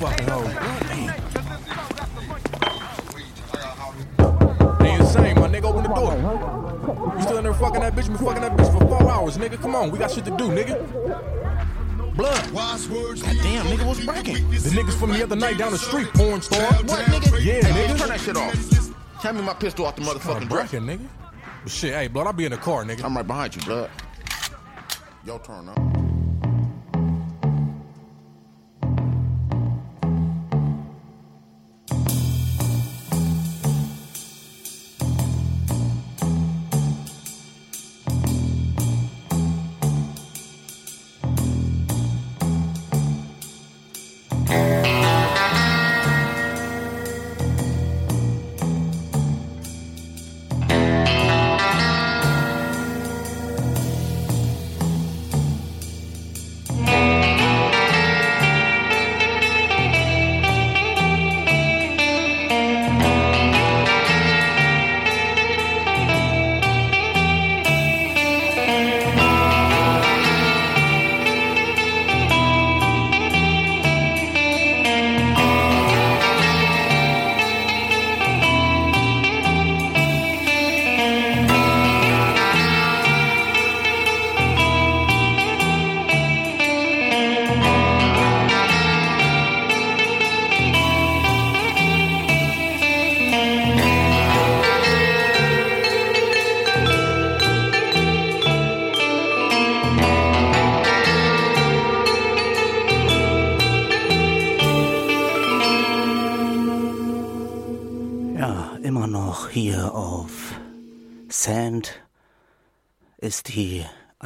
Fucking hoe. They insane, my nigga. Open the door. You still in there fucking that bitch? Been fucking that bitch for four hours, nigga. Come on, we got shit to do, nigga. Blood. God damn, nigga, what's breaking? The niggas from the other night down the street, porn star. What, nigga? Yeah, nigga. Turn that shit off. Hand me my pistol off the motherfucking breaking, nigga. But shit, hey, blood, I'll be in the car, nigga. I'm right behind you, blood. Your turn up.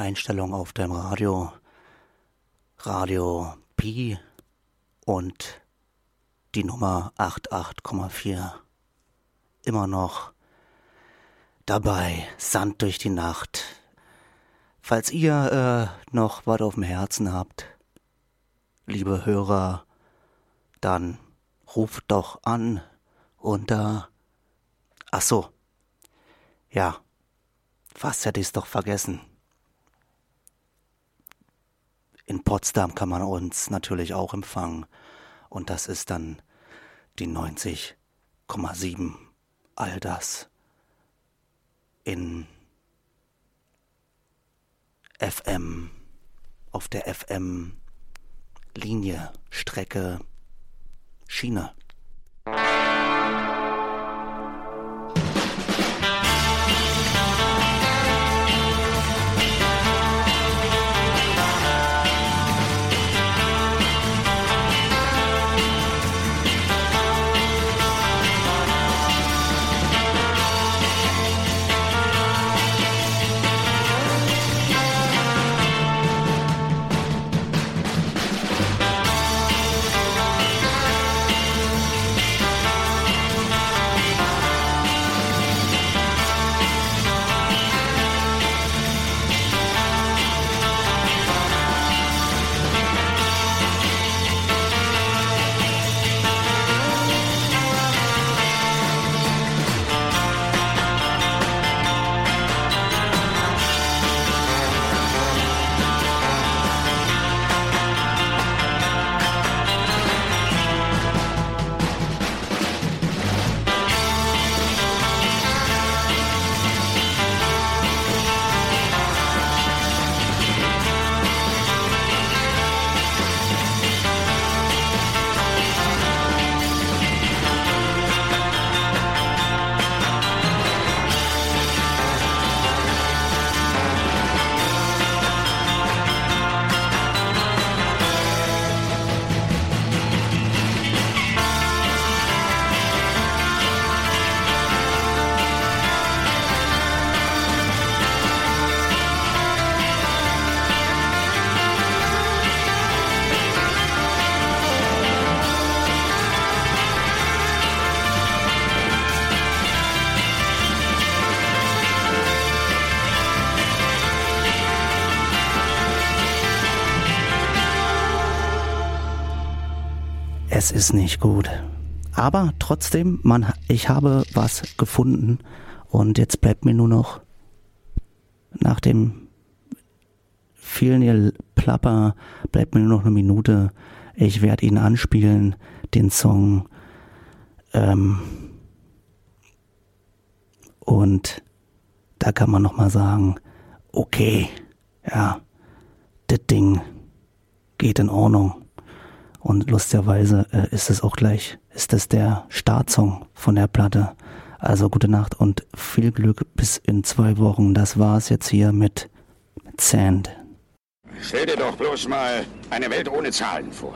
Einstellung auf dem Radio. Radio Pi und die Nummer 88,4. Immer noch dabei, Sand durch die Nacht. Falls ihr äh, noch was auf dem Herzen habt, liebe Hörer, dann ruft doch an unter. Ach so. Ja. Fast hätte ich es doch vergessen. In Potsdam kann man uns natürlich auch empfangen. Und das ist dann die 90,7. All das in FM, auf der FM-Linie, Strecke, Schiene. Ist nicht gut. Aber trotzdem, man, ich habe was gefunden und jetzt bleibt mir nur noch nach dem vielen Plapper bleibt mir nur noch eine Minute. Ich werde ihn anspielen, den Song. Ähm, und da kann man noch mal sagen, okay, ja, das Ding geht in Ordnung. Und lustigerweise äh, ist es auch gleich, ist es der Startsong von der Platte. Also gute Nacht und viel Glück bis in zwei Wochen. Das war's jetzt hier mit Sand. Stell dir doch bloß mal eine Welt ohne Zahlen vor.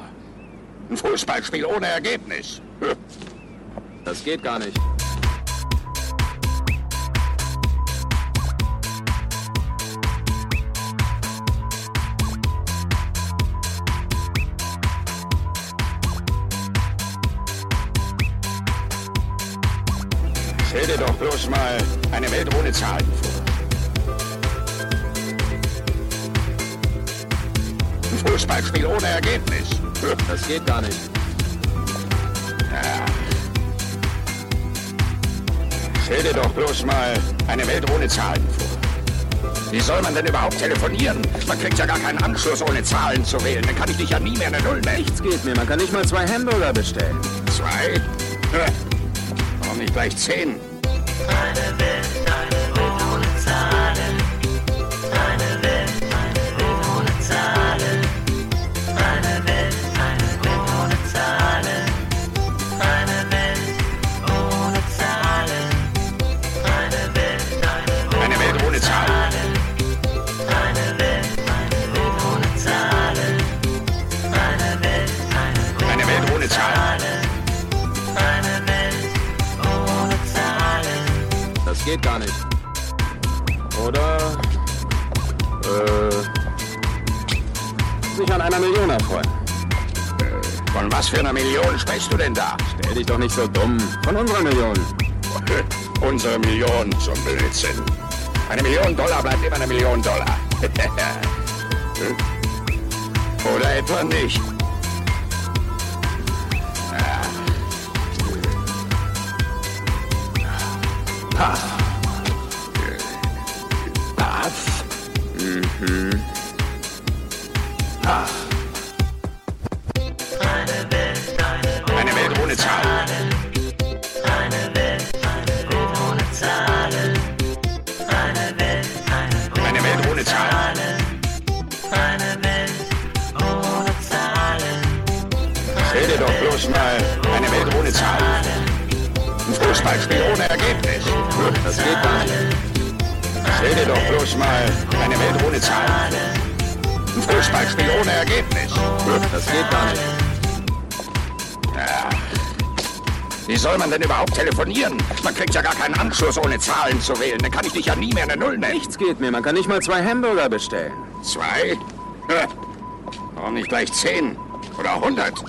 Ein Fußballspiel ohne Ergebnis. Das geht gar nicht. Stell dir doch bloß mal eine Welt ohne Zahlen vor. Ein Fußballspiel ohne Ergebnis. Das geht gar nicht. Ja. Stell dir doch bloß mal eine Welt ohne Zahlen vor. Wie soll man denn überhaupt telefonieren? Man kriegt ja gar keinen Anschluss, ohne Zahlen zu wählen. Dann kann ich dich ja nie mehr eine Null nennen. Nichts geht mehr. Man kann nicht mal zwei Hamburger bestellen. Zwei? Hä? Nicht gleich zehn? Eine Welt, geht gar nicht. Oder äh, sich an einer Million erfreuen. Von was für einer Million sprichst du denn da? Stell dich doch nicht so dumm. Von unserer Million. Unsere Million zum Blödsinn. Eine Million Dollar bleibt immer eine Million Dollar. Oder etwa nicht? Ah. Mhm. Paff. Eine Welt, eine Welt ohne Zahlen. Eine Welt, ohne Zahlen. Eine Welt, eine Welt Eine Welt ohne Zahlen. Eine Welt ohne Zahlen. Stell dir doch bloß mal eine Welt ohne Zahlen. Ein Fußballspiel ohne Ergebnis. Das geht gar nicht. Dir doch bloß mal eine Welt ohne Zahlen. Ein Fußballspiel ohne Ergebnis. Das geht gar nicht. Ja. Wie soll man denn überhaupt telefonieren? Man kriegt ja gar keinen Anschluss, ohne Zahlen zu wählen. Dann kann ich dich ja nie mehr eine Null nennen. Nichts geht mehr. Man kann nicht mal zwei Hamburger bestellen. Zwei? Warum nicht gleich zehn? Oder hundert?